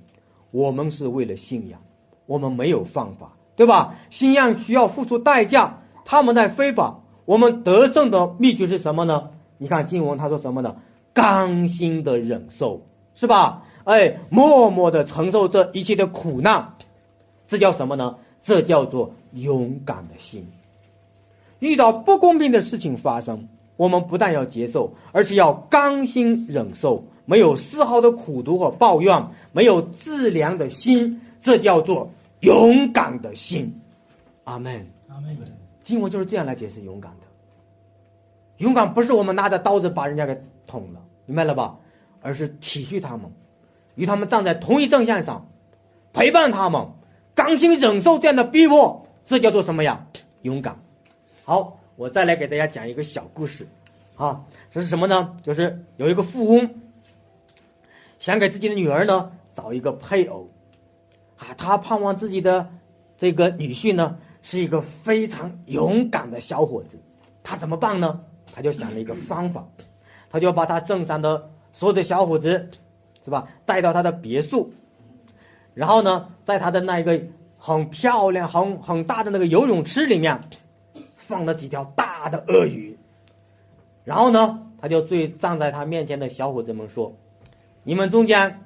我们是为了信仰，我们没有犯法，对吧？信仰需要付出代价，他们在非法，我们得胜的秘诀是什么呢？你看经文他说什么呢？甘心的忍受，是吧？哎，默默的承受这一切的苦难，这叫什么呢？这叫做勇敢的心。遇到不公平的事情发生，我们不但要接受，而且要甘心忍受。没有丝毫的苦读和抱怨，没有自怜的心，这叫做勇敢的心。阿门。阿门。经文就是这样来解释勇敢的。勇敢不是我们拿着刀子把人家给捅了，明白了吧？而是体恤他们，与他们站在同一阵线上，陪伴他们，甘心忍受这样的逼迫，这叫做什么呀？勇敢。好，我再来给大家讲一个小故事。啊，这是什么呢？就是有一个富翁。想给自己的女儿呢找一个配偶，啊，他盼望自己的这个女婿呢是一个非常勇敢的小伙子，他怎么办呢？他就想了一个方法，他就把他镇上的所有的小伙子，是吧，带到他的别墅，然后呢，在他的那一个很漂亮、很很大的那个游泳池里面，放了几条大的鳄鱼，然后呢，他就对站在他面前的小伙子们说。你们中间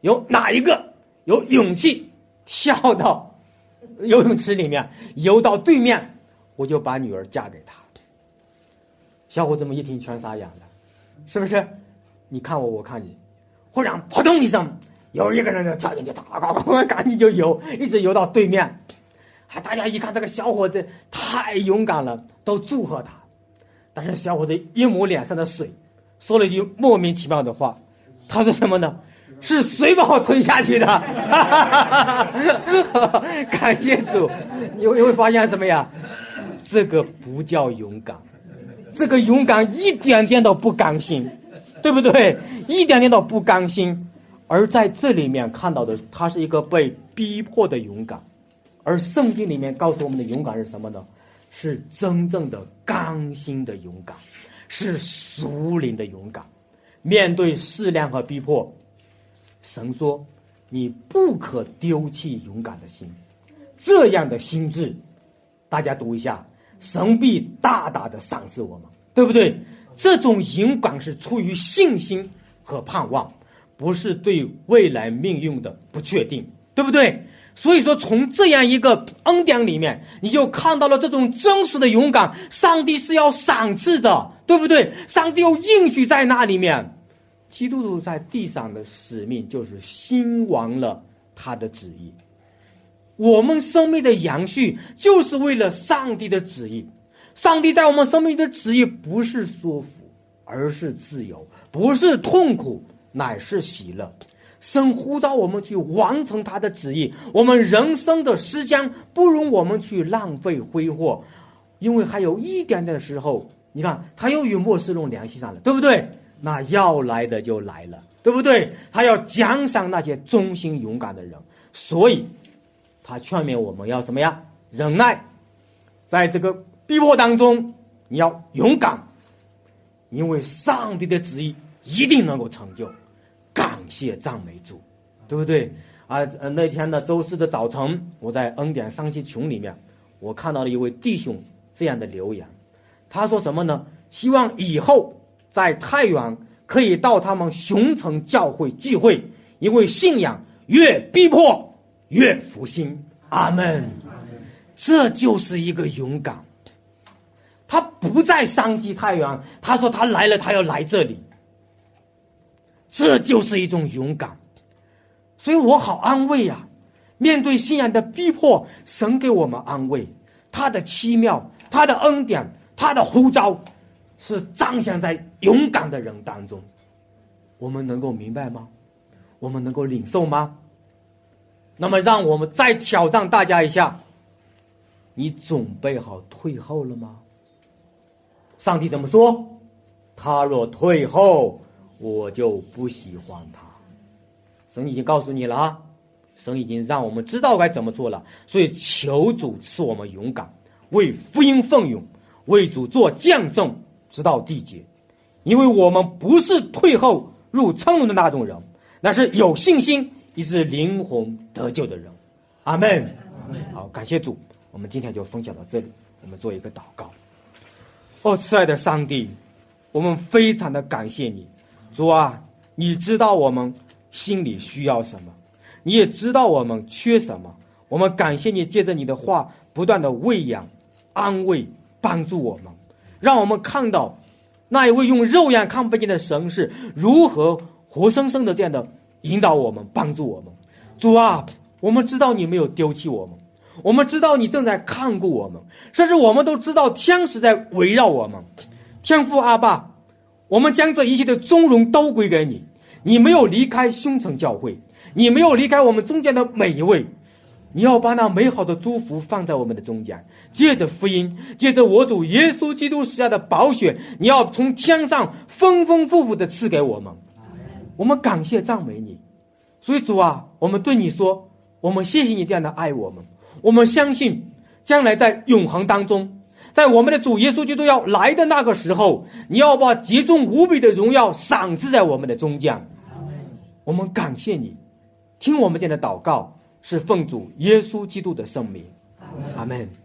有哪一个有勇气跳到游泳池里面游到对面，我就把女儿嫁给他。小伙子们一听全傻眼了，是不是？你看我，我看你，忽然扑通一声，有一个人就跳进去，哒哒哒，赶紧就游，一直游到对面。啊，大家一看这个小伙子太勇敢了，都祝贺他。但是小伙子一抹脸上的水，说了一句莫名其妙的话。他说什么呢？是谁把我推下去的？感谢主，你会会发现什么呀？这个不叫勇敢，这个勇敢一点点都不甘心，对不对？一点点的不甘心。而在这里面看到的，他是一个被逼迫的勇敢。而圣经里面告诉我们的勇敢是什么呢？是真正的甘心的勇敢，是属灵的勇敢。面对试炼和逼迫，神说：“你不可丢弃勇敢的心。”这样的心智，大家读一下，神必大大的赏赐我们，对不对？这种勇敢是出于信心和盼望，不是对未来命运的不确定，对不对？所以说，从这样一个恩典里面，你就看到了这种真实的勇敢，上帝是要赏赐的，对不对？上帝有应许在那里面。基督徒在地上的使命就是兴亡了他的旨意。我们生命的延续就是为了上帝的旨意。上帝在我们生命的旨意不是说服，而是自由；不是痛苦，乃是喜乐。神呼召我们去完成他的旨意。我们人生的时间不容我们去浪费挥霍，因为还有一点点的时候，你看他又与末世龙联系上了，对不对？那要来的就来了，对不对？他要奖赏那些忠心勇敢的人，所以，他劝勉我们要什么呀？忍耐，在这个逼迫当中，你要勇敢，因为上帝的旨意一定能够成就。感谢赞美主，对不对？啊，那天的周四的早晨，我在恩典上西群里面，我看到了一位弟兄这样的留言，他说什么呢？希望以后。在太原可以到他们熊城教会聚会，因为信仰越逼迫越复兴。阿门。这就是一个勇敢。他不在山西太原，他说他来了，他要来这里。这就是一种勇敢。所以我好安慰呀。面对信仰的逼迫，神给我们安慰，他的奇妙，他的恩典，他的呼召。是彰显在勇敢的人当中，我们能够明白吗？我们能够领受吗？那么，让我们再挑战大家一下：你准备好退后了吗？上帝怎么说？他若退后，我就不喜欢他。神已经告诉你了啊，神已经让我们知道该怎么做了。所以，求主赐我们勇敢，为福音奋勇，为主做见证，直到地结。因为我们不是退后入苍龙的那种人，那是有信心以致灵魂得救的人。阿门。好，感谢主，我们今天就分享到这里。我们做一个祷告。哦，亲爱的上帝，我们非常的感谢你，主啊，你知道我们心里需要什么，你也知道我们缺什么。我们感谢你，借着你的话不断的喂养、安慰、帮助我们，让我们看到。那一位用肉眼看不见的神是如何活生生的这样的引导我们、帮助我们？主啊，我们知道你没有丢弃我们，我们知道你正在看顾我们，甚至我们都知道天使在围绕我们。天父阿爸，我们将这一切的尊荣都归给你。你没有离开凶城教会，你没有离开我们中间的每一位。你要把那美好的祝福放在我们的中间，借着福音，借着我主耶稣基督时下的宝血，你要从天上丰丰富富的赐给我们。我们感谢赞美你，所以主啊，我们对你说，我们谢谢你这样的爱我们。我们相信，将来在永恒当中，在我们的主耶稣基督要来的那个时候，你要把极重无比的荣耀赏赐在我们的中间。我们感谢你，听我们这样的祷告。是奉主耶稣基督的圣名，阿门。